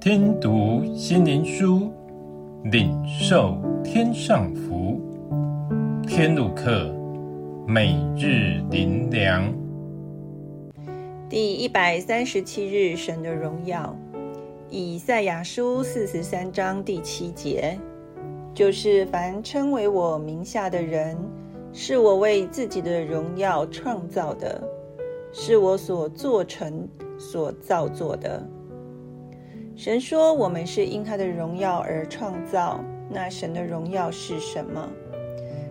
听读心灵书，领受天上福。天路客，每日灵粮。第一百三十七日，神的荣耀。以赛亚书四十三章第七节，就是凡称为我名下的人，是我为自己的荣耀创造的，是我所做成、所造作的。神说，我们是因他的荣耀而创造。那神的荣耀是什么？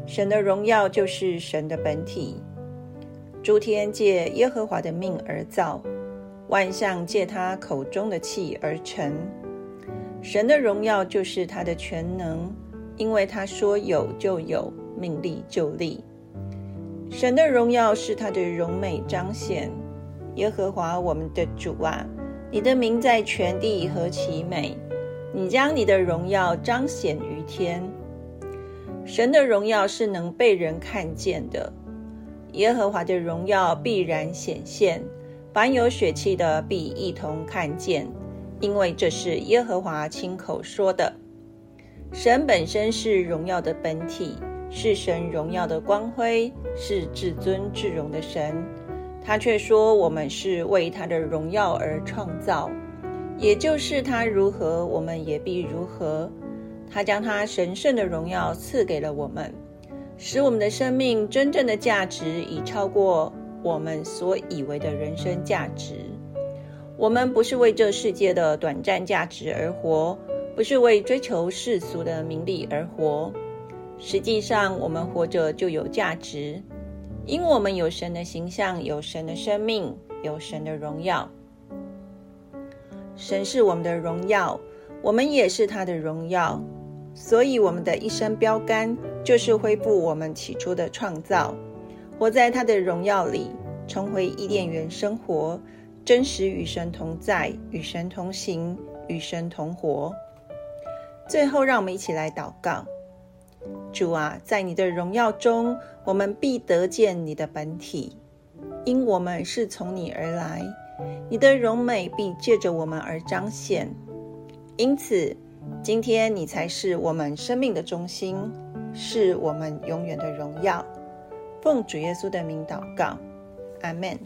神的荣耀就是神的本体。诸天借耶和华的命而造，万象借他口中的气而成。神的荣耀就是他的全能，因为他说有就有，命立就立。神的荣耀是他的荣美彰显。耶和华我们的主啊！你的名在全地何其美！你将你的荣耀彰显于天。神的荣耀是能被人看见的，耶和华的荣耀必然显现，凡有血气的必一同看见，因为这是耶和华亲口说的。神本身是荣耀的本体，是神荣耀的光辉，是至尊至荣的神。他却说：“我们是为他的荣耀而创造，也就是他如何，我们也必如何。他将他神圣的荣耀赐给了我们，使我们的生命真正的价值已超过我们所以为的人生价值。我们不是为这世界的短暂价值而活，不是为追求世俗的名利而活。实际上，我们活着就有价值。”因我们有神的形象，有神的生命，有神的荣耀。神是我们的荣耀，我们也是他的荣耀。所以，我们的一生标杆就是恢复我们起初的创造，活在他的荣耀里，重回伊甸园生活，真实与神同在，与神同行，与神同活。最后，让我们一起来祷告。主啊，在你的荣耀中，我们必得见你的本体，因我们是从你而来，你的荣美必借着我们而彰显。因此，今天你才是我们生命的中心，是我们永远的荣耀。奉主耶稣的名祷告，阿门。